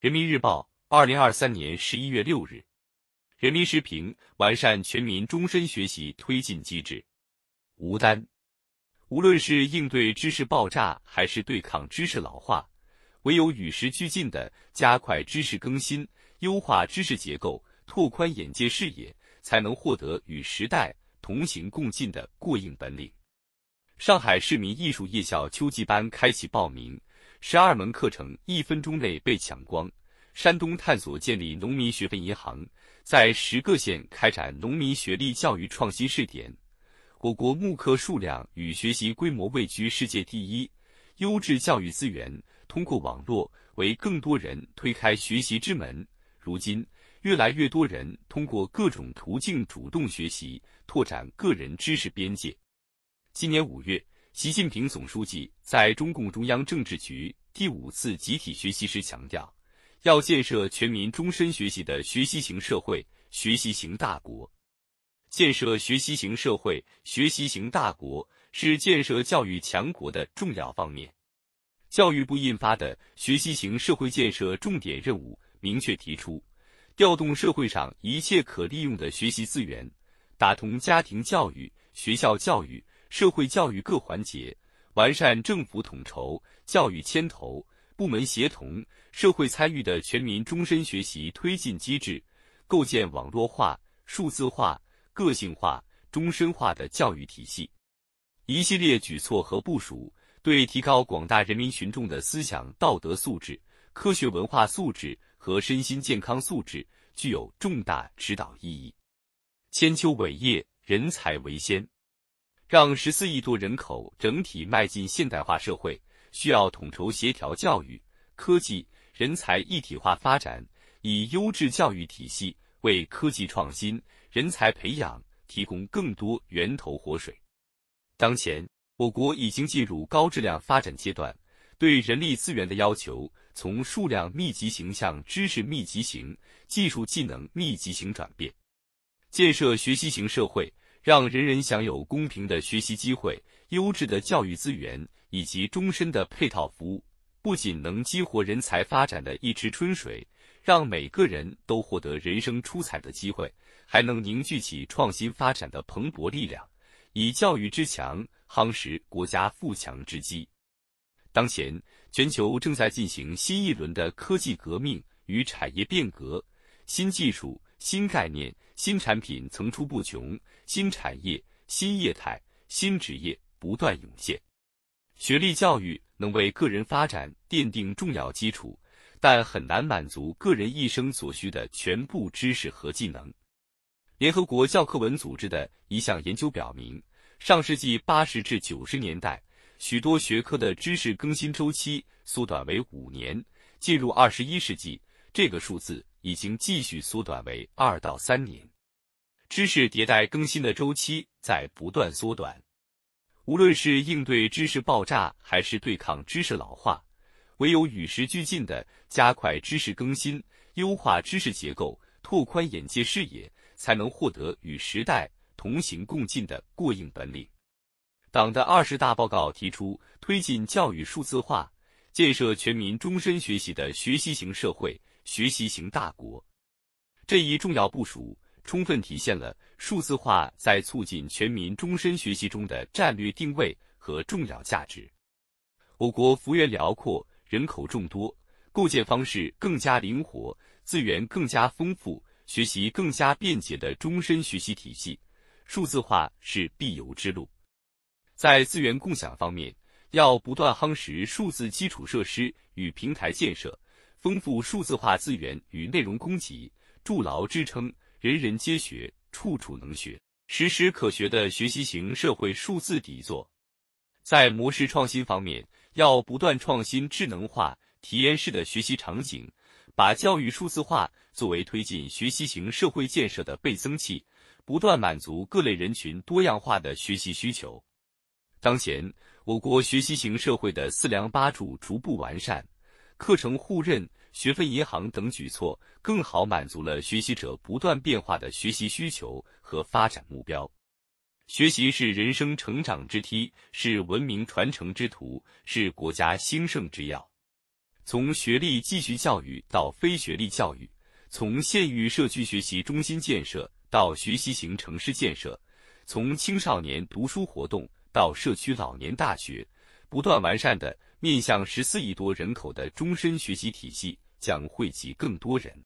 人民日报，二零二三年十一月六日。人民时评：完善全民终身学习推进机制。吴丹，无论是应对知识爆炸，还是对抗知识老化，唯有与时俱进的加快知识更新，优化知识结构，拓宽眼界视野，才能获得与时代同行共进的过硬本领。上海市民艺术夜校秋季班开启报名。十二门课程一分钟内被抢光。山东探索建立农民学分银行，在十个县开展农民学历教育创新试点。我国慕课数量与学习规模位居世界第一。优质教育资源通过网络为更多人推开学习之门。如今，越来越多人通过各种途径主动学习，拓展个人知识边界。今年五月。习近平总书记在中共中央政治局第五次集体学习时强调，要建设全民终身学习的学习型社会、学习型大国。建设学习型社会、学习型大国是建设教育强国的重要方面。教育部印发的《学习型社会建设重点任务》明确提出，调动社会上一切可利用的学习资源，打通家庭教育、学校教育。社会教育各环节，完善政府统筹、教育牵头、部门协同、社会参与的全民终身学习推进机制，构建网络化、数字化、个性化、终身化的教育体系。一系列举措和部署，对提高广大人民群众的思想道德素质、科学文化素质和身心健康素质具有重大指导意义。千秋伟业，人才为先。让十四亿多人口整体迈进现代化社会，需要统筹协调教育、科技、人才一体化发展，以优质教育体系为科技创新、人才培养提供更多源头活水。当前，我国已经进入高质量发展阶段，对人力资源的要求从数量密集型向知识密集型、技术技能密集型转变，建设学习型社会。让人人享有公平的学习机会、优质的教育资源以及终身的配套服务，不仅能激活人才发展的一池春水，让每个人都获得人生出彩的机会，还能凝聚起创新发展的蓬勃力量，以教育之强夯实国家富强之基。当前，全球正在进行新一轮的科技革命与产业变革，新技术、新概念。新产品层出不穷，新产业、新业态、新职业不断涌现。学历教育能为个人发展奠定重要基础，但很难满足个人一生所需的全部知识和技能。联合国教科文组织的一项研究表明，上世纪八十至九十年代，许多学科的知识更新周期缩短为五年，进入二十一世纪，这个数字已经继续缩短为二到三年。知识迭代更新的周期在不断缩短，无论是应对知识爆炸，还是对抗知识老化，唯有与时俱进的加快知识更新、优化知识结构、拓宽眼界视野，才能获得与时代同行共进的过硬本领。党的二十大报告提出，推进教育数字化，建设全民终身学习的学习型社会、学习型大国。这一重要部署。充分体现了数字化在促进全民终身学习中的战略定位和重要价值。我国幅员辽阔，人口众多，构建方式更加灵活，资源更加丰富，学习更加便捷的终身学习体系，数字化是必由之路。在资源共享方面，要不断夯实数字基础设施与平台建设，丰富数字化资源与内容供给，筑牢支撑。人人皆学，处处能学，时时可学的学习型社会数字底座。在模式创新方面，要不断创新智能化、体验式的学习场景，把教育数字化作为推进学习型社会建设的倍增器，不断满足各类人群多样化的学习需求。当前，我国学习型社会的四梁八柱逐步完善，课程互认。学分银行等举措，更好满足了学习者不断变化的学习需求和发展目标。学习是人生成长之梯，是文明传承之途，是国家兴盛之要。从学历继续教育到非学历教育，从县域社区学习中心建设到学习型城市建设，从青少年读书活动到社区老年大学，不断完善的面向十四亿多人口的终身学习体系，将惠及更多人。